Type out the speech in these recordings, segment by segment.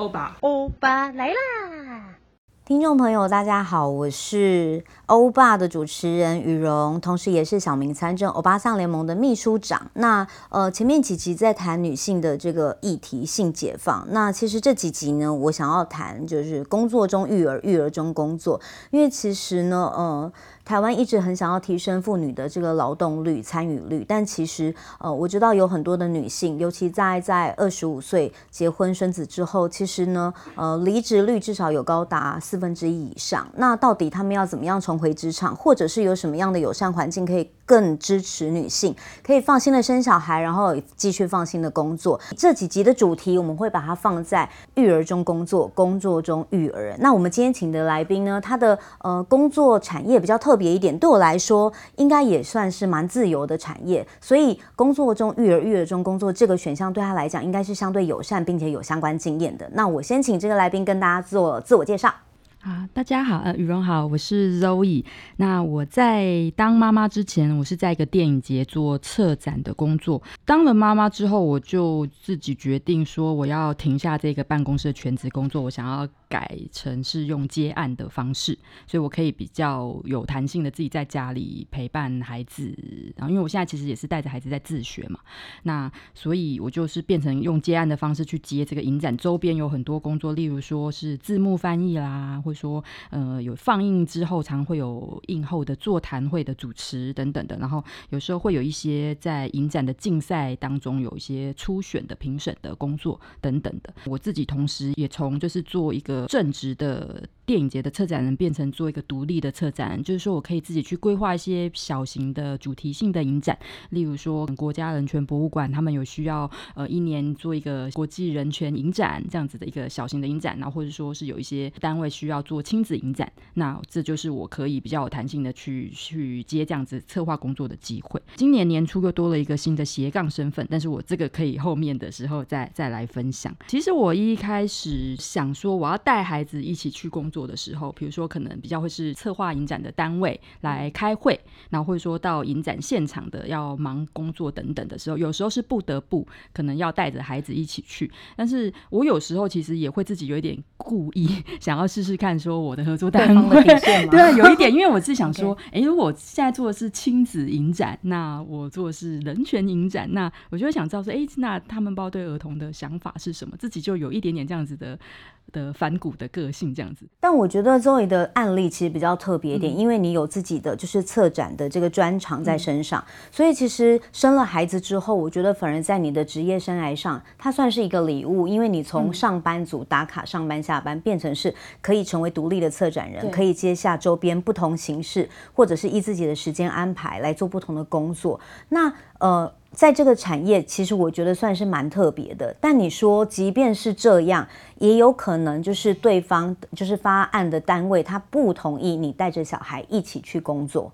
欧巴，欧巴来啦！听众朋友，大家好，我是欧巴的主持人雨蓉，同时也是小明参政欧巴桑联盟的秘书长。那呃，前面几集在谈女性的这个议题，性解放。那其实这几集呢，我想要谈就是工作中育儿，育儿中工作，因为其实呢，呃。台湾一直很想要提升妇女的这个劳动率、参与率，但其实，呃，我知道有很多的女性，尤其在在二十五岁结婚生子之后，其实呢，呃，离职率至少有高达四分之一以上。那到底她们要怎么样重回职场，或者是有什么样的友善环境可以更支持女性，可以放心的生小孩，然后继续放心的工作？这几集的主题我们会把它放在育儿中工作，工作中育儿。那我们今天请的来宾呢，他的呃工作产业比较特别。一点，对我来说应该也算是蛮自由的产业，所以工作中育儿、育儿中工作这个选项对他来讲应该是相对友善，并且有相关经验的。那我先请这个来宾跟大家做自我介绍。啊，大家好，呃，雨蓉好，我是 Zoe。那我在当妈妈之前，我是在一个电影节做策展的工作。当了妈妈之后，我就自己决定说，我要停下这个办公室的全职工作，我想要。改成是用接案的方式，所以我可以比较有弹性的自己在家里陪伴孩子。然后，因为我现在其实也是带着孩子在自学嘛，那所以我就是变成用接案的方式去接这个影展周边有很多工作，例如说是字幕翻译啦，或者说呃有放映之后常会有映后的座谈会的主持等等的。然后有时候会有一些在影展的竞赛当中有一些初选的评审的工作等等的。我自己同时也从就是做一个。正直的电影节的策展人变成做一个独立的策展人，就是说我可以自己去规划一些小型的主题性的影展，例如说国家人权博物馆他们有需要呃一年做一个国际人权影展这样子的一个小型的影展，然后或者说是有一些单位需要做亲子影展，那这就是我可以比较有弹性的去去接这样子策划工作的机会。今年年初又多了一个新的斜杠身份，但是我这个可以后面的时候再再来分享。其实我一开始想说我要带。带孩子一起去工作的时候，比如说可能比较会是策划影展的单位来开会，然后或者说到影展现场的要忙工作等等的时候，有时候是不得不可能要带着孩子一起去。但是我有时候其实也会自己有一点故意 想要试试看，说我的合作单位 对，有一点，因为我是想 说，哎、我现在做的是亲子影展，那我做的是人权影展，那我就会想知道说，哎、欸，那他们包对儿童的想法是什么？自己就有一点点这样子的。的反骨的个性这样子，但我觉得 Zoe 的案例其实比较特别一点，嗯，因为你有自己的就是策展的这个专长在身上，嗯，所以其实生了孩子之后，我觉得反而在你的职业生涯上，它算是一个礼物，因为你从上班族打卡上班下班，变成是可以成为独立的策展人，可以接下周边不同形式，或者是依自己的时间安排来做不同的工作。那呃。在这个产业，其实我觉得算是蛮特别的。但你说，即便是这样，也有可能就是对方就是发案的单位，他不同意你带着小孩一起去工作，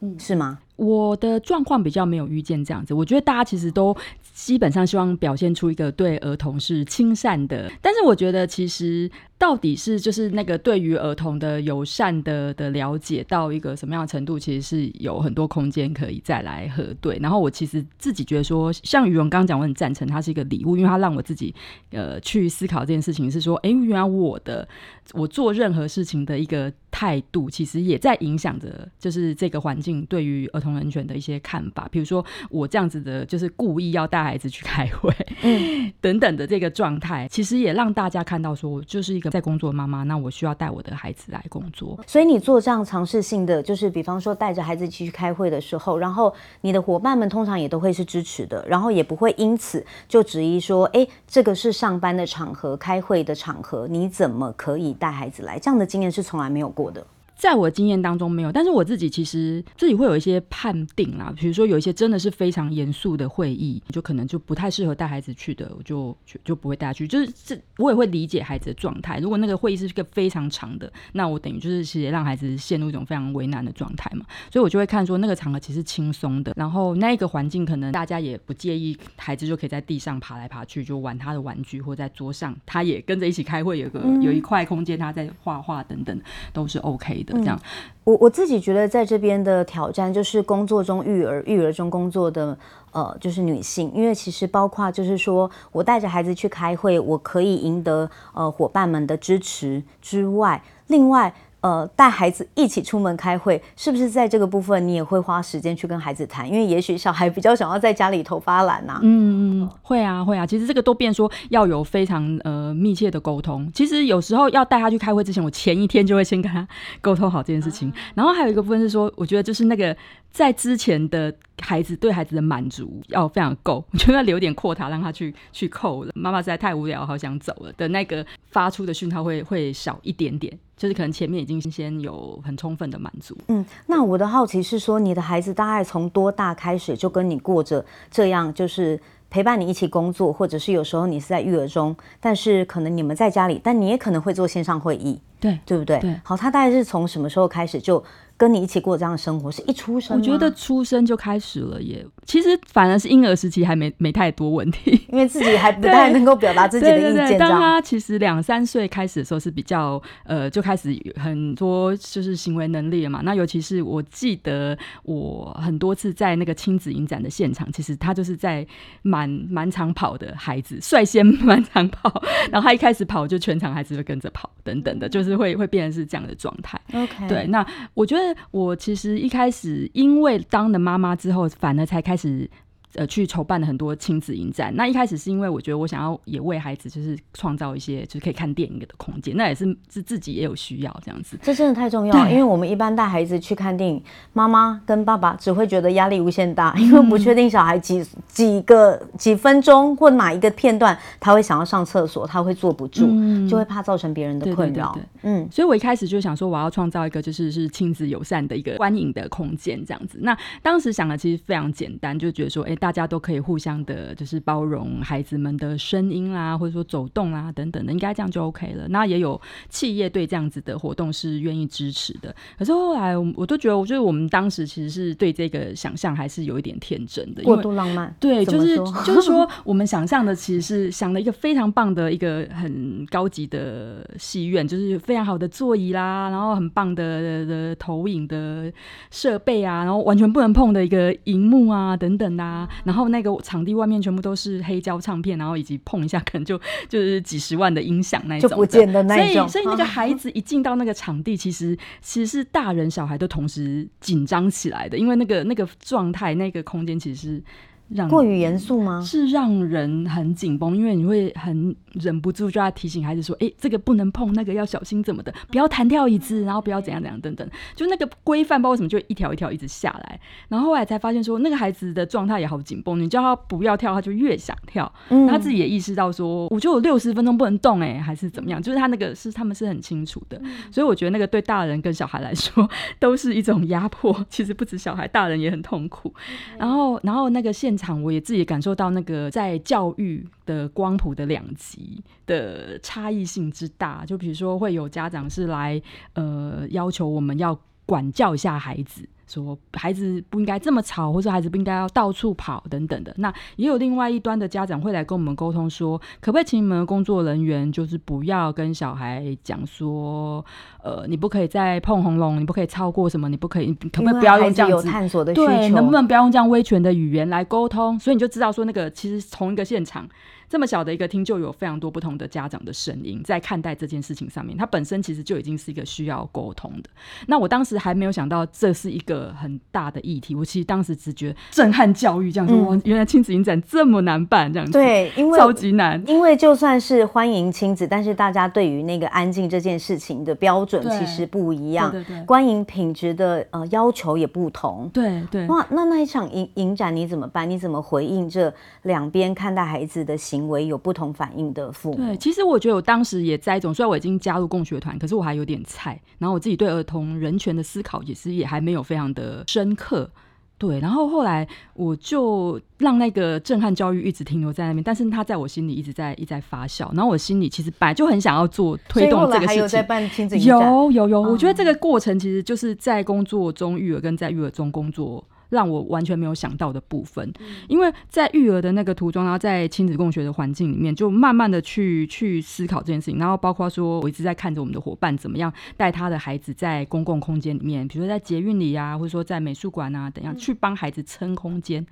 嗯，是吗？我的状况比较没有遇见这样子。我觉得大家其实都基本上希望表现出一个对儿童是亲善的，但是我觉得其实。到底是就是那个对于儿童的友善的的了解到一个什么样的程度，其实是有很多空间可以再来核对。然后我其实自己觉得说，像雨蓉刚刚讲，我很赞成它是一个礼物，因为它让我自己呃去思考这件事情，是说，哎，原来我的我做任何事情的一个态度，其实也在影响着就是这个环境对于儿童人权的一些看法。比如说我这样子的，就是故意要带孩子去开会，嗯，等等的这个状态，其实也让大家看到说，我就是一个。在工作妈妈，那我需要带我的孩子来工作，所以你做这样尝试性的，就是比方说带着孩子一起去开会的时候，然后你的伙伴们通常也都会是支持的，然后也不会因此就质疑说，哎，这个是上班的场合，开会的场合，你怎么可以带孩子来？这样的经验是从来没有过的。在我经验当中没有，但是我自己其实自己会有一些判定啦，比如说有一些真的是非常严肃的会议，就可能就不太适合带孩子去的，我就就就不会带他去。就是这我也会理解孩子的状态。如果那个会议是一个非常长的，那我等于就是其实让孩子陷入一种非常为难的状态嘛，所以我就会看说那个场合其实轻松的，然后那个环境可能大家也不介意，孩子就可以在地上爬来爬去，就玩他的玩具，或在桌上他也跟着一起开会，有个有一块空间他在画画等等都是 OK 的。这样。嗯、我我自己觉得在这边的挑战就是工作中育儿，育儿中工作的呃就是女性，因为其实包括就是说我带着孩子去开会，我可以赢得呃伙伴们的支持之外，另外。呃，带孩子一起出门开会，是不是在这个部分你也会花时间去跟孩子谈？因为也许小孩比较想要在家里头发懒呐、啊。嗯嗯，会啊会啊。其实这个都变说要有非常呃密切的沟通。其实有时候要带他去开会之前，我前一天就会先跟他 沟通好这件事情。然后还有一个部分是说，我觉得就是那个在之前的孩子对孩子的满足要非常够，我觉得要留点阔塔让他去去扣了。妈妈实在太无聊，好想走了的那个发出的讯号会会少一点点。就是可能前面已经先有很充分的满足。嗯，那我的好奇是说，你的孩子大概从多大开始就跟你过着这样，就是陪伴你一起工作，或者是有时候你是在育儿中，但是可能你们在家里，但你也可能会做线上会议，对对不对？对。好，他大概是从什么时候开始就？跟你一起过这样的生活，是一出生？我觉得出生就开始了耶。其实反而是婴儿时期还没没太多问题，因为自己还不 太能够表达自己的意见。对对对，当他其实两三岁开始的时候是比较呃，就开始很多就是行为能力了嘛。那尤其是我记得我很多次在那个亲子影展的现场，其实他就是在满满场跑的孩子，率先满场跑，然后他一开始跑就全场孩子就跟着跑等等的，就是会会变成是这样的状态。OK，对，那我觉得。我其实一开始因为当了妈妈之后，反而才开始。呃，去筹办了很多亲子影展。那一开始是因为我觉得我想要也为孩子就是创造一些就是可以看电影的空间，那也是自自己也有需要这样子。这真的太重要了，因为我们一般带孩子去看电影，妈妈跟爸爸只会觉得压力无限大，因为不确定小孩几几个几分钟或哪一个片段他会想要上厕所，他会坐不住，嗯、就会怕造成别人的困扰。嗯，所以我一开始就想说我要创造一个就是是亲子友善的一个观影的空间这样子。那当时想的其实非常简单，就觉得说，哎。大家都可以互相的，就是包容孩子们的声音啦，或者说走动啦等等的，应该这样就 OK 了。那也有企业对这样子的活动是愿意支持的。可是后来，我都觉得，我觉得我们当时其实是对这个想象还是有一点天真的，过度浪漫。对，就是就是说，我们想象的其实是想了一个非常棒的一个很高级的戏院，就是非常好的座椅啦，然后很棒的的投影的设备啊，然后完全不能碰的一个荧幕啊等等啊。然后那个场地外面全部都是黑胶唱片，然后以及碰一下可能就就是几十万的音响那种就不见的那种。所以所以那个孩子一进到那个场地，其实其实是大人小孩都同时紧张起来的，因为那个那个状态，那个空间其实是。让过于严肃吗？是让人很紧绷，因为你会很忍不住就要提醒孩子说：“哎、欸，这个不能碰，那个要小心，怎么的，不要弹跳椅子，然后不要怎样怎样等等。”就那个规范，不知道为什么就一条一条一直下来。然后后来才发现说，那个孩子的状态也好紧绷，你叫他不要跳，他就越想跳。嗯，他自己也意识到说，我就有六十分钟不能动，哎，还是怎么样？就是他那个是他们是很清楚的，所以我觉得那个对大人跟小孩来说都是一种压迫。其实不止小孩，大人也很痛苦。然后，然后那个现场我也自己感受到那个在教育的光谱的两极的差异性之大，就比如说会有家长是来呃要求我们要管教一下孩子。说孩子不应该这么吵，或者孩子不应该要到处跑等等的。那也有另外一端的家长会来跟我们沟通说，可不可以请你们的工作人员就是不要跟小孩讲说，呃，你不可以再碰红龙，你不可以超过什么，你不可以，可不可以不要用这样子探索的，对，能不能不要用这样威权的语言来沟通？所以你就知道说，那个其实同一个现场。这么小的一个厅，就有非常多不同的家长的声音在看待这件事情上面，它本身其实就已经是一个需要沟通的。那我当时还没有想到这是一个很大的议题，我其实当时只觉得震撼教育这样说，嗯、原来亲子影展这么难办这样子，对，因为超级难，因为就算是欢迎亲子，但是大家对于那个安静这件事情的标准其实不一样，对对对，观影品质的呃要求也不同，对对。哇，那那一场影影展你怎么办？你怎么回应这两边看待孩子的行为？行为有不同反应的父母，对，其实我觉得我当时也在一种，虽然我已经加入共学团，可是我还有点菜，然后我自己对儿童人权的思考也是也还没有非常的深刻，对，然后后来我就让那个震撼教育一直停留在那边，但是他在我心里一直在一直在发酵，然后我心里其实本来就很想要做推动这个事情，有有有，我觉得这个过程其实就是在工作中育儿跟在育儿中工作。让我完全没有想到的部分。因为在育儿的那个途中，然后在亲子共学的环境里面，就慢慢的去去思考这件事情，然后包括说我一直在看着我们的伙伴怎么样带他的孩子在公共空间里面，比如说在捷运里啊，或者说在美术馆啊等样去帮孩子撑空间。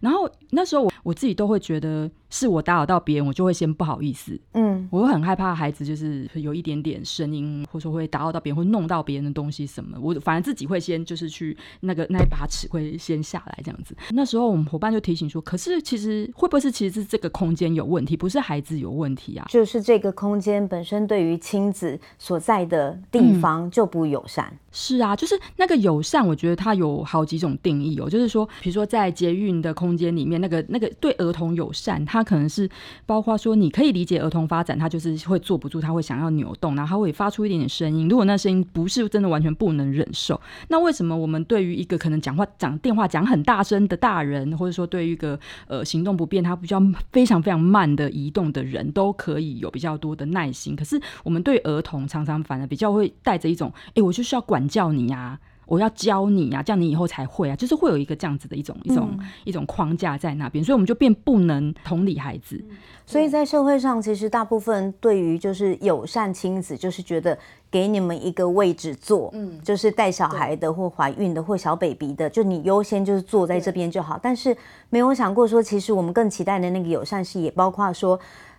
然后那时候我我自己都会觉得。是我打扰到别人，我就会先不好意思。嗯，我会很害怕孩子就是有一点点声音，或者说会打扰到别人，会弄到别人的东西什么。我反正自己会先就是去那个那一把尺会先下来这样子。那时候我们伙伴就提醒说，可是其实会不会是其实是这个空间有问题，不是孩子有问题啊？就是这个空间本身对于亲子所在的地方就不友善。嗯。是啊，就是那个友善，我觉得它有好几种定义哦。就是说，比如说在捷运的空间里面，那个那个对儿童友善，它。他可能是包括说，你可以理解儿童发展，他就是会坐不住，他会想要扭动，然后他会发出一点点声音。如果那声音不是真的完全不能忍受，那为什么我们对于一个可能讲话讲电话讲很大声的大人，或者说对于一个呃行动不便，他比较非常非常慢的移动的人都可以有比较多的耐心？可是我们对儿童常常反而比较会带着一种，哎，我就需要管教你呀。我要教你啊，这样你以后才会啊，就是会有一个这样子的一种一种、嗯、一种框架在那边，所以我们就变不能同理孩子。所以在社会上，其实大部分对于就是友善亲子，就是觉得给你们一个位置坐，嗯，就是带小孩的或怀孕的或小 baby 的，就你优先就是坐在这边就好。但是没有想过说，其实我们更期待的那个友善是也包括说。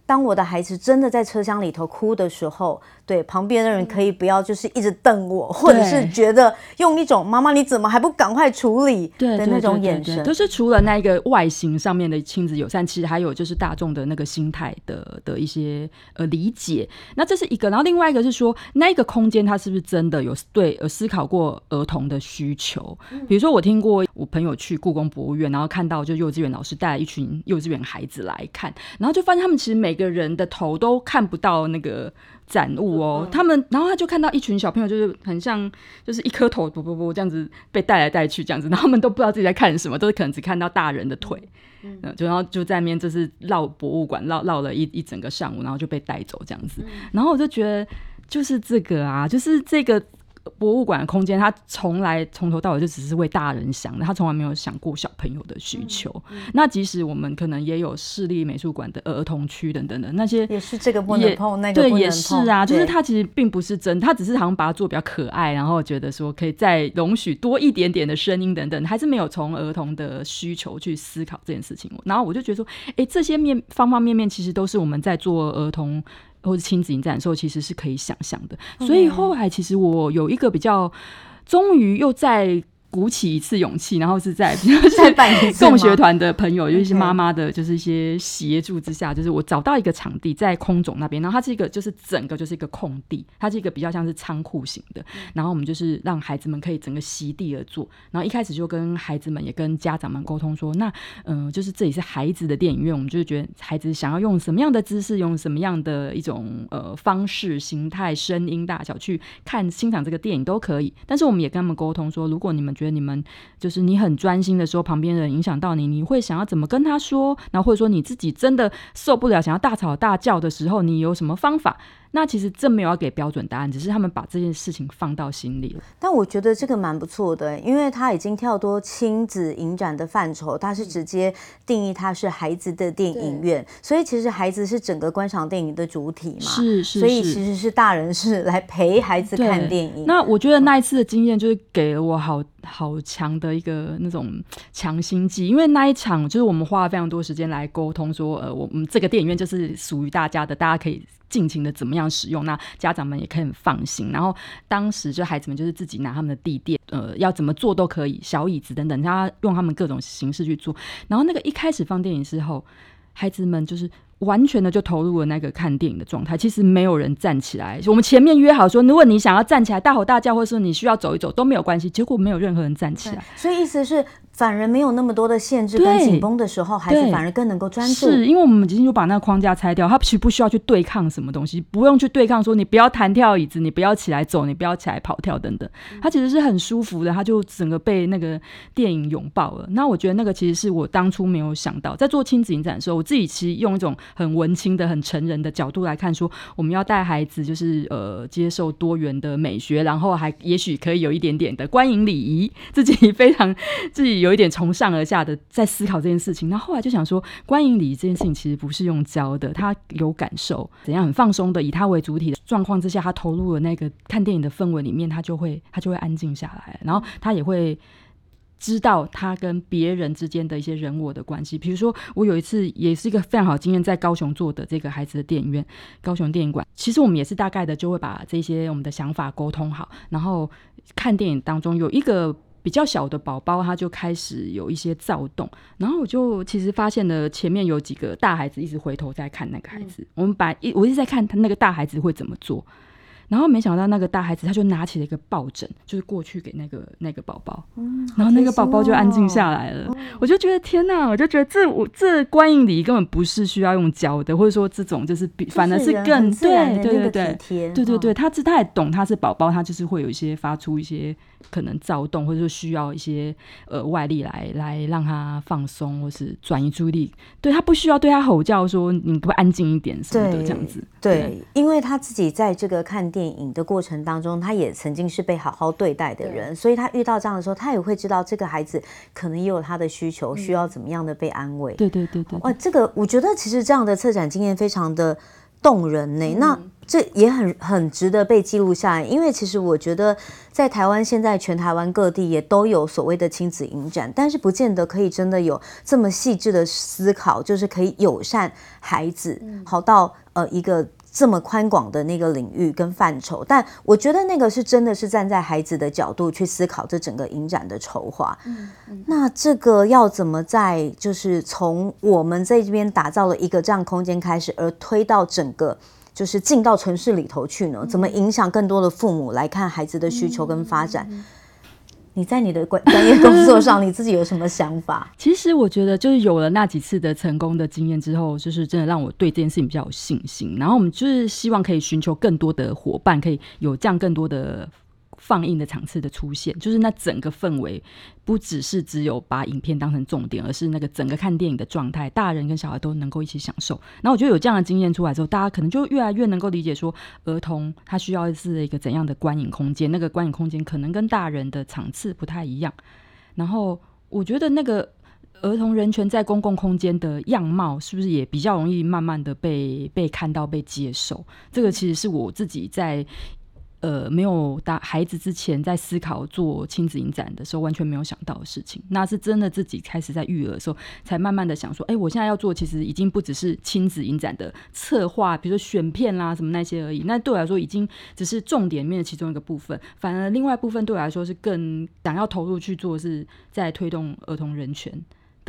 当我的孩子真的在车厢里头哭的时候，对旁边的人可以不要就是一直瞪我，或者是觉得用一种“妈妈你怎么还不赶快处理”的那种眼神。都是除了那个外形上面的亲子友善，其实还有就是大众的那个心态的的一些呃理解。那这是一个，然后另外一个是说，那个空间它是不是真的有对呃思考过儿童的需求？比如说我听过我朋友去故宫博物院，然后看到就幼稚园老师带了一群幼稚园孩子来看，然后就发现他们其实每个人的头都看不到那个展物哦，他们，然后他就看到一群小朋友，就是很像，就是一颗头，不不不，这样子被带来带去这样子，然后他们都不知道自己在看什么，都是可能只看到大人的腿，嗯，就然后就在那边就是绕博物馆绕绕了一一整个上午，然后就被带走这样子，然后我就觉得就是这个啊，就是这个。博物馆的空间，他从来从头到尾就只是为大人想的，他从来没有想过小朋友的需求。嗯嗯、那即使我们可能也有市立美术馆的儿童区等等的那些，也是这个不能碰，那个。对，也是啊，就是他其实并不是真，他只是好像把它做比较可爱，然后觉得说可以再容许多一点点的声音等等，还是没有从儿童的需求去思考这件事情。然后我就觉得说，哎、欸，这些面方方面面其实都是我们在做儿童。或者亲子影展的时候，其实是可以想象的。所以后来，其实我有一个比较，终于又在。鼓起一次勇气，然后是在 在共学团的朋友，尤其是妈妈的，就是一些协助之下，就是我找到一个场地在空总那边，然后它是一个就是整个就是一个空地，它是一个比较像是仓库型的，然后我们就是让孩子们可以整个席地而坐，然后一开始就跟孩子们也跟家长们沟通说，那嗯、呃，就是这里是孩子的电影院，我们就是觉得孩子想要用什么样的姿势，用什么样的一种呃方式、形态、声音、大小去看欣赏这个电影都可以，但是我们也跟他们沟通说，如果你们觉得你们就是你很专心的时候，旁边人影响到你，你会想要怎么跟他说？然后或者说你自己真的受不了，想要大吵大叫的时候，你有什么方法？那其实这没有要给标准答案，只是他们把这件事情放到心里了。但我觉得这个蛮不错的，因为他已经跳脱亲子影展的范畴，他是直接定义它是孩子的电影院，所以其实孩子是整个观赏电影的主体嘛。是是是。所以其实是大人是来陪孩子看电影。那我觉得那一次的经验就是给了我好好强的一个那种强心剂，因为那一场就是我们花了非常多时间来沟通，说呃，我们这个电影院就是属于大家的，大家可以。尽情的怎么样使用，那家长们也可以很放心。然后当时就孩子们就是自己拿他们的地垫，呃，要怎么做都可以，小椅子等等，他用他们各种形式去做。然后那个一开始放电影之后，孩子们就是完全的就投入了那个看电影的状态。其实没有人站起来，我们前面约好说，如果你想要站起来大吼大叫，或者说你需要走一走都没有关系。结果没有任何人站起来，所以意思是。反而没有那么多的限制跟紧绷的时候，孩子反而更能够专注。是因为我们已经就把那个框架拆掉，他其实不需要去对抗什么东西，不用去对抗说你不要弹跳椅子，你不要起来走，你不要起来跑跳等等。他其实是很舒服的，他就整个被那个电影拥抱了。那我觉得那个其实是我当初没有想到，在做亲子影展的时候，我自己其实用一种很文青的、很成人的角度来看，说我们要带孩子就是呃接受多元的美学，然后还也许可以有一点点的观影礼仪，自己非常 自己有一点从上而下的在思考这件事情。那后，来就想说，观影礼仪这件事情其实不是用教的，他有感受，怎样很放松的以他为主体的状况之下，他投入了那个看电影的氛围里面，他就会他就会安静下来，然后他也会。知道他跟别人之间的一些人我的关系，比如说我有一次也是一个非常好经验，在高雄做的这个孩子的电影院，高雄电影馆，其实我们也是大概的就会把这些我们的想法沟通好，然后看电影当中有一个比较小的宝宝，他就开始有一些躁动，然后我就其实发现了前面有几个大孩子一直回头在看那个孩子，我们把一我一直在看他那个大孩子会怎么做。然后没想到那个大孩子，他就拿起了一个抱枕，就是过去给那个那个宝宝，嗯，然后那个宝宝就安静下来了。哦、我就觉得天哪，我就觉得这我这观影礼根本不是需要用教的，或者说这种就是比反而是更对对对对。对对对，他是他也懂他是宝宝，他就是会有一些发出一些可能躁动，或者说需要一些呃外力来来让他放松，或是转移注意力。对，他不需要对他吼叫说你不安静一点什么的这样子。对，对，因为他自己在这个看电影的过程当中，他也曾经是被好好对待的人，所以他遇到这样的时候，他也会知道这个孩子可能也有他的需求，需要怎么样的被安慰。对对对对，哇，这个我觉得其实这样的策展经验非常的动人呢。嗯、那这也很很值得被记录下来，因为其实我觉得在台湾现在全台湾各地也都有所谓的亲子影展，但是不见得可以真的有这么细致的思考，就是可以友善孩子，好到呃一个。这么宽广的那个领域跟范畴，但我觉得那个是真的是站在孩子的角度去思考这整个影展的筹划。嗯嗯。那这个要怎么在就是从我们在这边打造了一个这样空间开始，而推到整个就是进到城市里头去呢？怎么影响更多的父母来看孩子的需求跟发展？你在你的专专业工作上，你自己有什么想法？其实我觉得，就是有了那几次的成功的经验之后，就是真的让我对这件事情比较有信心。然后我们就是希望可以寻求更多的伙伴，可以有这样更多的。放映的场次的出现，就是那整个氛围，不只是只有把影片当成重点，而是那个整个看电影的状态，大人跟小孩都能够一起享受。然后我觉得有这样的经验出来之后，大家可能就越来越能够理解说，儿童他需要的是一个怎样的观影空间，那个观影空间可能跟大人的场次不太一样。然后我觉得那个儿童人权在公共空间的样貌，是不是也比较容易慢慢的被被看到、被接受？这个其实是我自己在。呃，没有带孩子之前，在思考做亲子影展的时候，完全没有想到的事情。那是真的自己开始在育儿的时候，才慢慢的想说，哎，我现在要做，其实已经不只是亲子影展的策划，比如说选片啦什么那些而已。那对我来说，已经只是重点面的其中一个部分。反而另外一部分对我来说，是更想要投入去做，是在推动儿童人权。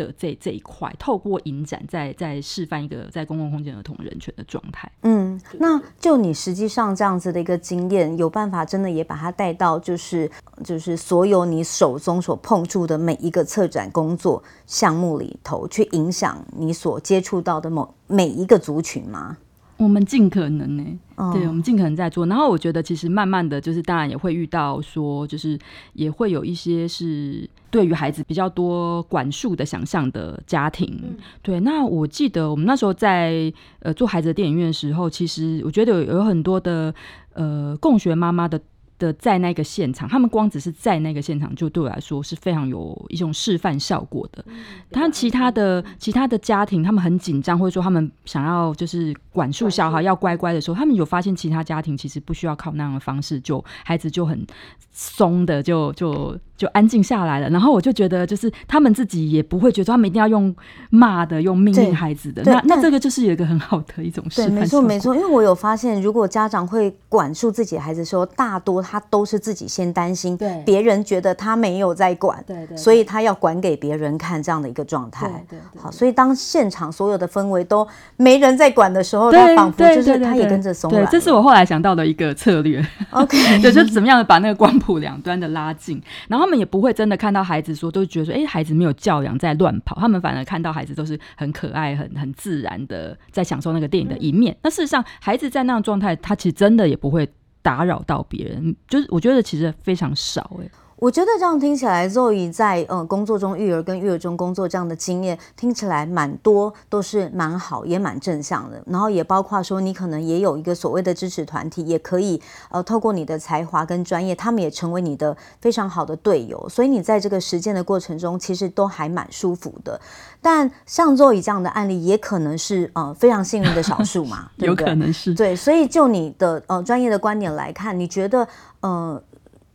的这这一块，透过影展在在示范一个在公共空间儿童人权的状态。嗯，那就你实际上这样子的一个经验，有办法真的也把它带到，就是就是所有你手中所碰触的每一个策展工作项目里头，去影响你所接触到的某每一个族群吗？我们尽可能呢、欸，oh. 对，我们尽可能在做。然后我觉得，其实慢慢的就是，当然也会遇到说，就是也会有一些是对于孩子比较多管束的想象的家庭。嗯、对，那我记得我们那时候在呃做孩子的电影院的时候，其实我觉得有有很多的呃共学妈妈的。的在那个现场，他们光只是在那个现场，就对我来说是非常有一种示范效果的。他其他的其他的家庭，他们很紧张，或者说他们想要就是管束小孩要乖乖的时候，他们有发现其他家庭其实不需要靠那样的方式，就孩子就很松的就就就安静下来了。然后我就觉得，就是他们自己也不会觉得他们一定要用骂的、用命令孩子的。那那这个就是有一个很好的一种示范。对，没错没错。因为我有发现，如果家长会管束自己的孩子的时候，大多。他都是自己先担心，对别人觉得他没有在管，对对对，所以他要管给别人看这样的一个状态。对对对，好，所以当现场所有的氛围都没人在管的时候，他仿佛就是他也跟着松软。对，这是我后来想到的一个策略。OK，就是怎么样把那个光谱两端的拉近，然后他们也不会真的看到孩子说，都觉得说，哎，孩子没有教养在乱跑，他们反而看到孩子都是很可爱、很很自然的在享受那个电影的一面。嗯、那事实上，孩子在那样状态，他其实真的也不会。打扰到别人，就是我觉得其实非常少哎。我觉得这样听起来，Zoe 在呃工作中育儿跟育儿中工作这样的经验听起来蛮多，都是蛮好，也蛮正向的。然后也包括说，你可能也有一个所谓的支持团体，也可以呃透过你的才华跟专业，他们也成为你的非常好的队友。所以你在这个实践的过程中，其实都还蛮舒服的。但像 Zoe 这样的案例，也可能是呃非常幸运的少数嘛，对不对？有可能是。对，所以就你的呃专业的观点来看，你觉得呃？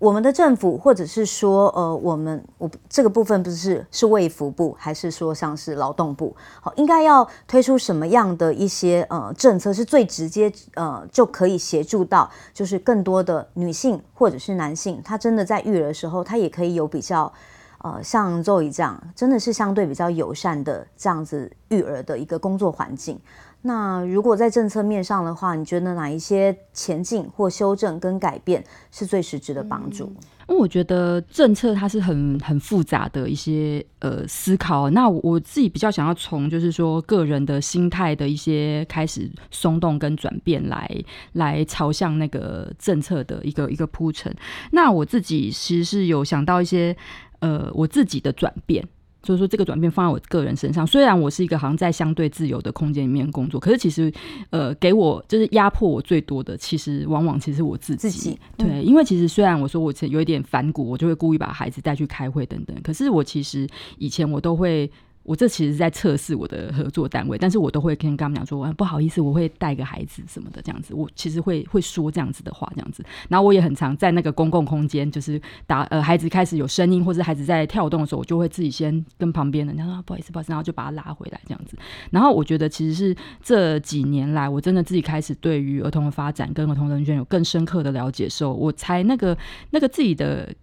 我们的政府，或者是说，呃，我们我这个部分不是是卫福部，还是说像是劳动部，好，应该要推出什么样的一些呃政策，是最直接呃就可以协助到，就是更多的女性或者是男性，他真的在育儿的时候，他也可以有比较呃像 Zoe 这样，真的是相对比较友善的这样子育儿的一个工作环境。那如果在政策面上的话，你觉得哪一些前进或修正跟改变是最实质的帮助？因为我觉得政策它是很很复杂的一些呃思考。那我，我自己比较想要从就是说个人的心态的一些开始松动跟转变来来朝向那个政策的一个一个铺陈。那我自己其实是有想到一些呃我自己的转变。就是说，这个转变放在我个人身上，虽然我是一个好像在相对自由的空间里面工作，可是其实，呃，给我就是压迫我最多的，其实往往其实我自己。自己对，嗯、因为其实虽然我说我有一点反骨，我就会故意把孩子带去开会等等，可是我其实以前我都会。我这其实是在测试我的合作单位，但是我都会跟他们讲说，不好意思，我会带个孩子什么的这样子。我其实会会说这样子的话，这样子。然后我也很常在那个公共空间，就是打呃孩子开始有声音，或者孩子在跳动的时候，我就会自己先跟旁边的人家说不好意思，不好意思，然后就把他拉回来这样子。然后我觉得其实是这几年来，我真的自己开始对于儿童的发展跟儿童人权有更深刻的了解的时候，我才那个那个自己的。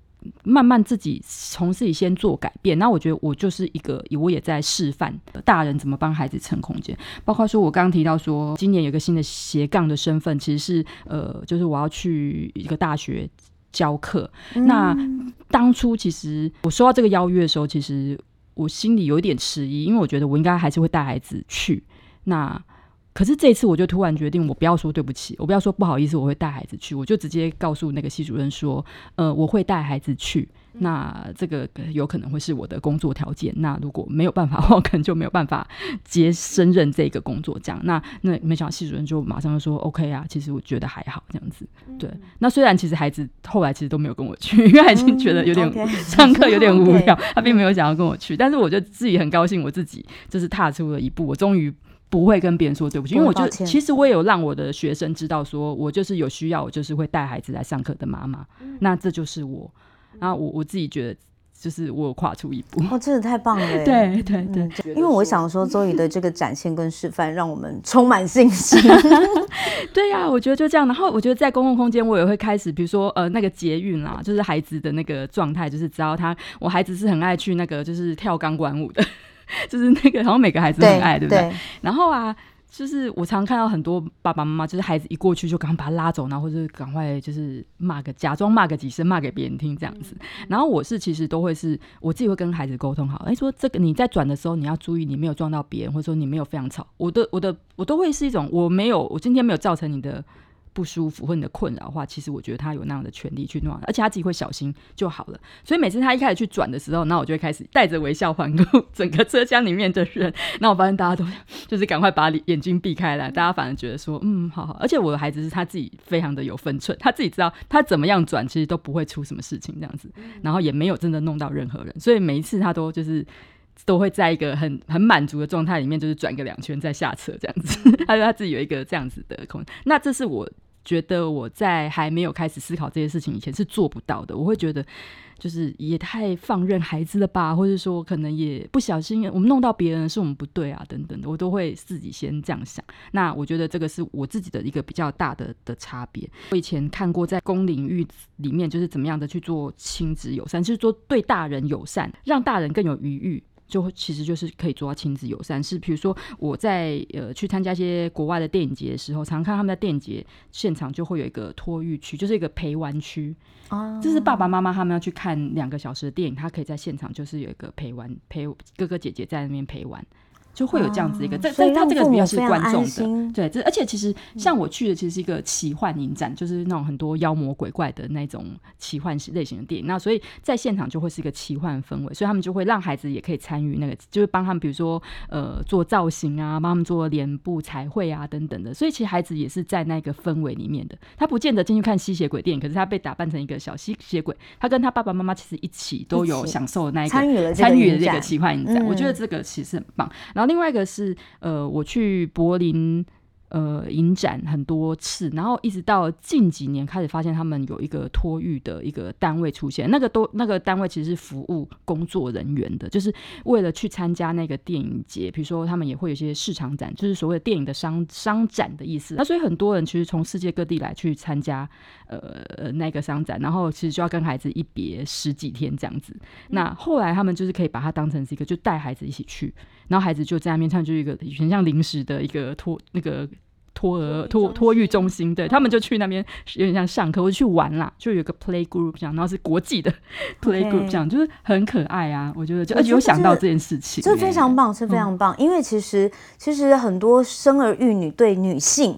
慢慢自己从自己先做改变，那我觉得我就是一个，我也在示范大人怎么帮孩子撑空间。包括说我刚刚提到说，今年有个新的斜杠的身份，其实是呃，就是我要去一个大学教课。嗯、那当初其实我收到这个邀约的时候，其实我心里有一点迟疑，因为我觉得我应该还是会带孩子去。那可是这一次，我就突然决定，我不要说对不起，我不要说不好意思，我会带孩子去，我就直接告诉那个系主任说，呃，我会带孩子去。那这个有可能会是我的工作条件。那如果没有办法的话，我可能就没有办法接升任这个工作。这样，那那没想到系主任就马上就说 OK 啊，其实我觉得还好这样子。对，那虽然其实孩子后来其实都没有跟我去，因为他已经觉得有点上课有点无聊，他并没有想要跟我去。但是我就自己很高兴，我自己就是踏出了一步，我终于。不会跟别人说对不起，因为我就其实我也有让我的学生知道，说我就是有需要，我就是会带孩子来上课的妈妈。嗯、那这就是我，然后我我自己觉得，就是我有跨出一步。哦，真的太棒了！对对对，因为我想说，Zoe 的这个展现跟示范，让我们充满信心。对呀、啊，我觉得就这样。然后我觉得在公共空间，我也会开始，比如说呃，那个捷运啦，就是孩子的那个状态，就是只要他，我孩子是很爱去那个就是跳钢管舞的。就是那个，好像每个孩子都很爱，对，对不对？对，然后啊，就是我常看到很多爸爸妈妈，就是孩子一过去就赶快把他拉走，然后或者赶快就是骂个，假装骂个几声，骂给别人听这样子。然后我是其实都会是我自己会跟孩子沟通好，哎，说这个你在转的时候你要注意，你没有撞到别人，或者说你没有非常吵。我的我的我都会是一种我没有，我今天没有造成你的。不舒服或你的困扰的话，其实我觉得他有那样的权利去弄，而且他自己会小心就好了。所以每次他一开始去转的时候，那我就会开始带着微笑环顾整个车厢里面的人。那我发现大家都就是赶快把眼睛避开来，大家反而觉得说，嗯，好好。而且我的孩子是他自己非常的有分寸，他自己知道他怎么样转，其实都不会出什么事情这样子，然后也没有真的弄到任何人。所以每一次他都就是都会在一个很很满足的状态里面，就是转个两圈再下车这样子。他说他自己有一个这样子的空间，那这是我。觉得我在还没有开始思考这些事情以前是做不到的。我会觉得，就是也太放任孩子了吧，或者说可能也不小心我们弄到别人是我们不对啊，等等的，我都会自己先这样想。那我觉得这个是我自己的一个比较大的的差别。我以前看过在公领域里面，就是怎么样的去做亲子友善，就是做对大人友善，让大人更有余裕。就其实就是可以做到亲子友善，是比如说我在呃去参加一些国外的电影节的时候，常看他们在电影节现场就会有一个托育区，就是一个陪玩区，哦，这是爸爸妈妈他们要去看两个小时的电影，他可以在现场就是有一个陪玩陪哥哥姐姐在那边陪玩。就会有这样子一个，这这他这个比较是观众的，对，这而且其实像我去的其实是一个奇幻影展，就是那种很多妖魔鬼怪的那种奇幻类型的电影，那所以在现场就会是一个奇幻氛围，所以他们就会让孩子也可以参与那个，就是帮他们比如说呃做造型啊，帮他们做脸部彩绘啊等等的，所以其实孩子也是在那个氛围里面的，他不见得进去看吸血鬼电影，可是他被打扮成一个小吸血鬼，他跟他爸爸妈妈其实一起都有享受那一个参与了参与了这个奇幻影展，我觉得这个其实很棒，然后另外一个是，呃，我去柏林。呃，影展很多次，然后一直到近几年开始发现他们有一个托育的一个单位出现，那个都那个单位其实是服务工作人员的，就是为了去参加那个电影节，比如说他们也会有一些市场展，就是所谓的电影的商商展的意思。那所以很多人其实从世界各地来去参加呃那个商展，然后其实就要跟孩子一别十几天这样子。那后来他们就是可以把它当成是一个，就带孩子一起去，然后孩子就在那边唱，就一个很像临时的一个托那个。托儿托托育中心，对他们就去那边有点像上课或者去玩啦，就有个 play group 这样，然后是国际的 play group 这样，就是很可爱啊。我觉得就而且有想到这件事情，这非常棒，是非常棒。因为其实其实很多生儿育女对女性。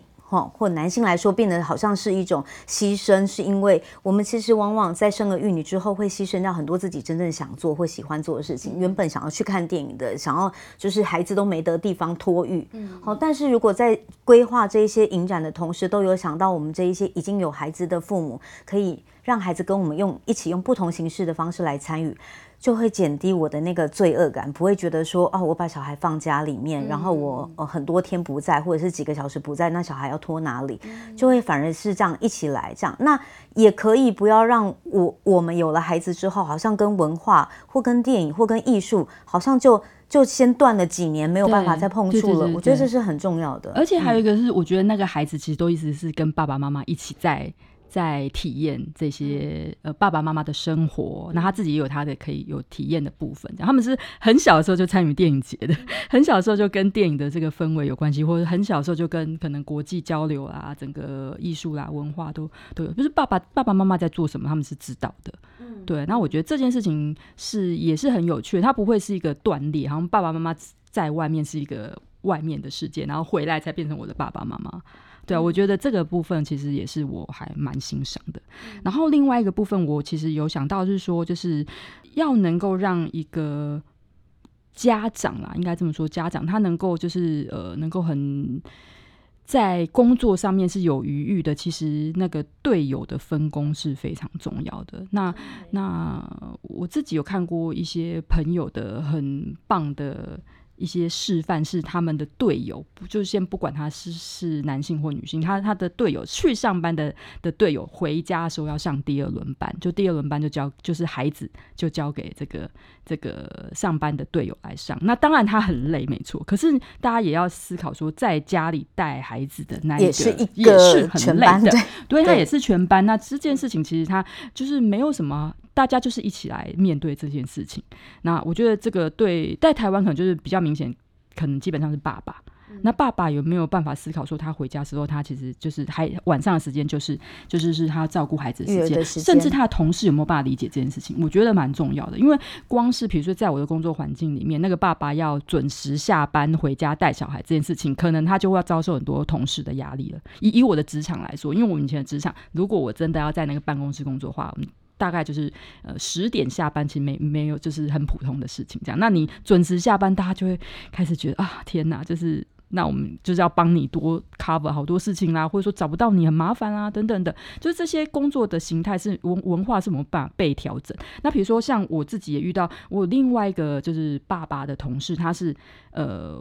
或男性来说，变得好像是一种牺牲，是因为我们其实往往在生儿育女之后，会牺牲掉很多自己真正想做或喜欢做的事情。原本想要去看电影的，想要就是孩子都没得地方托育，嗯好，但是如果在规划这一些影展的同时，都有想到我们这一些已经有孩子的父母，可以让孩子跟我们用一起用不同形式的方式来参与。就会减低我的那个罪恶感，不会觉得说哦，我把小孩放家里面，然后我呃很多天不在，或者是几个小时不在，那小孩要拖哪里？就会反而是这样一起来这样。那也可以不要让我我们有了孩子之后，好像跟文化或跟电影或跟艺术，好像就就先断了几年，没有办法再碰触了。我觉得这是很重要的。而且还有一个是，我觉得那个孩子其实都一直是跟爸爸妈妈一起在。在体验这些呃爸爸妈妈的生活，那他自己也有他的可以有体验的部分。他们是很小的时候就参与电影节的，很小的时候就跟电影的这个氛围有关系，或者很小的时候就跟可能国际交流啊，整个艺术啦、文化都都有。就是爸爸爸爸妈妈在做什么，他们是知道的。嗯，对。那我觉得这件事情是也是很有趣的，它不会是一个断裂，好像爸爸妈妈在外面是一个外面的世界，然后回来才变成我的爸爸妈妈。对啊，我觉得这个部分其实也是我还蛮欣赏的。然后另外一个部分，我其实有想到是说，就是要能够让一个家长啦，应该这么说，家长他能够就是呃，能够很在工作上面是有余裕的。其实那个队友的分工是非常重要的。那那我自己有看过一些朋友的很棒的。一些示范是他们的队友，不就先不管他是是男性或女性，他他的队友去上班的的队友回家的时候要上第二轮班，就第二轮班就交就是孩子就交给这个这个上班的队友来上。那当然他很累，没错。可是大家也要思考说，在家里带孩子的那一个也是一个是很累的，对，对他也是全班。那这件事情其实他就是没有什么。大家就是一起来面对这件事情。那我觉得这个对在台湾可能就是比较明显，可能基本上是爸爸。嗯、那爸爸有没有办法思考说，他回家时候，他其实就是还晚上的时间，就是就是是他照顾孩子的时间，甚至他的同事有没有办法理解这件事情？我觉得蛮重要的。因为光是比如说在我的工作环境里面，那个爸爸要准时下班回家带小孩这件事情，可能他就会要遭受很多同事的压力了。以以我的职场来说，因为我以前的职场，如果我真的要在那个办公室工作的话，大概就是呃十点下班，其实没没有就是很普通的事情这样。那你准时下班，大家就会开始觉得啊，天哪，就是。那我们就是要帮你多 cover 好多事情啦，或者说找不到你很麻烦啊，等等的，就是这些工作的形态是文文化是怎么办被调整？那比如说像我自己也遇到，我另外一个就是爸爸的同事，他是呃，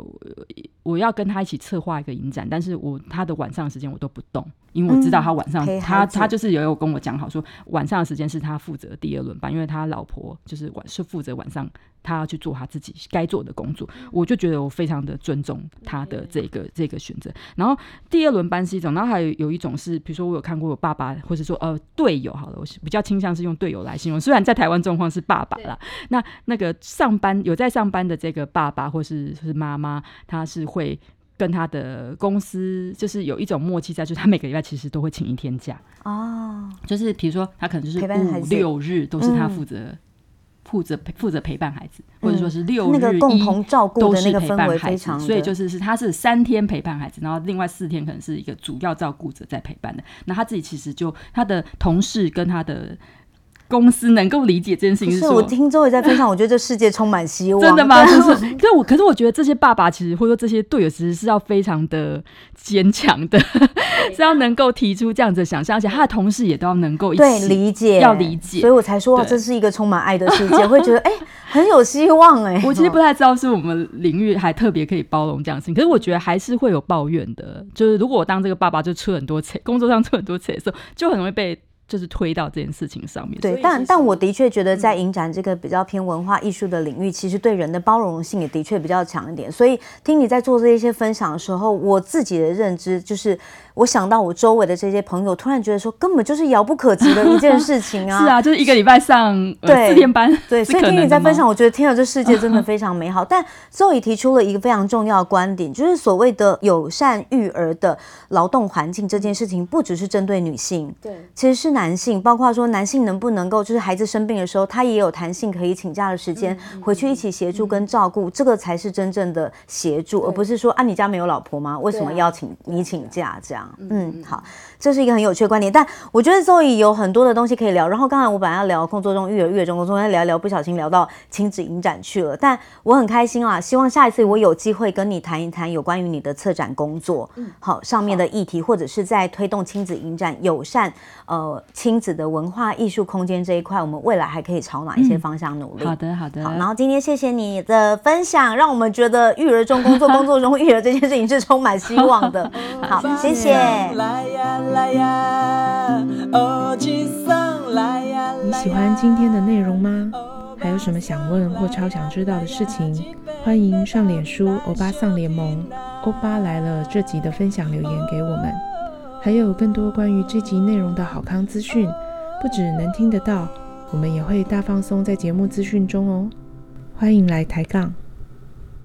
我要跟他一起策划一个影展，但是我他的晚上的时间我都不动，因为我知道他晚上、嗯、他他就是有有跟我讲好说晚上的时间是他负责第二轮班，因为他老婆就是晚是负责晚上。他要去做他自己该做的工作，我就觉得我非常的尊重他的这个这个选择。然后第二轮班是一种，然后还有有一种是，比如说我有看过我爸爸，或者说呃队友好了，我比较倾向是用队友来形容。虽然在台湾状况是爸爸啦，那那个上班有在上班的这个爸爸或是是妈妈，他是会跟他的公司就是有一种默契在，就是他每个礼拜其实都会请一天假哦，就是比如说他可能就是五六日都是他负责。负责负责陪伴孩子，或者说是六日那个共同照顾都的那个氛围非常，所以就是是他是三天陪伴孩子，然后另外四天可能是一个主要照顾者在陪伴的。那他自己其实就他的同事跟他的。公司能够理解这件事情是，是我听周伟在分享，我觉得这世界充满希望。真的吗？就是，可是我，可是我觉得这些爸爸其实，或者说这些队友，其实是要非常的坚强的，是要能够提出这样子的想象，而且他的同事也都要能够对理解，要理解，所以我才说这是一个充满爱的世界，会觉得哎、欸、很有希望哎、欸。我其实不太知道是我们领域还特别可以包容这样的事情，可是我觉得还是会有抱怨的，就是如果我当这个爸爸就出很多 钱，工作上出很多 钱的时候，就很容易被。就是推到这件事情上面。对，但但我的确觉得，在影展这个比较偏文化艺术的领域，嗯，其实对人的包容性也的确比较强一点。所以听你在做这些分享的时候，我自己的认知就是。我想到我周围的这些朋友，突然觉得说，根本就是遥不可及的一件事情 啊！是啊，就是一个礼拜上对四天班，对，所以听你在分享，我觉得天啊，这世界真的 非常美好。但 Zoe 提出了一个非常重要的观点，就是所谓的友善育儿的劳动环境这件事情，不只是针对女性，对，其实是男性，包括说男性能不能够，就是孩子生病的时候，他也有弹性可以请假的时间，回去一起协助跟照顾，这个才是真正的协助，而不是说啊，你家没有老婆吗？为什么要请你请假这样？嗯，好，这是一个很有趣的观点，但我觉得 Zoe 有很多的东西可以聊。然后刚才我本来要聊工作中育儿，育儿中工作，再聊一聊，不小心聊到亲子影展去了。但我很开心啊，希望下一次我有机会跟你谈一谈有关于你的策展工作，好上面的议题，或者是在推动亲子影展友善呃亲子的文化艺术空间这一块，我们未来还可以朝哪一些方向努力？嗯、好的，好的。好，然后今天谢谢你的分享，让我们觉得育儿中工作，工作中育儿这件事情是充满希望的。好，谢谢。来呀来呀，你喜欢今天的内容吗？还有什么想问或超想知道的事情？欢迎上脸书欧巴桑联盟欧巴来了这集的分享留言给我们。还有更多关于这集内容的好康资讯，不只能听得到，我们也会大放松在节目资讯中哦。欢迎来抬杠。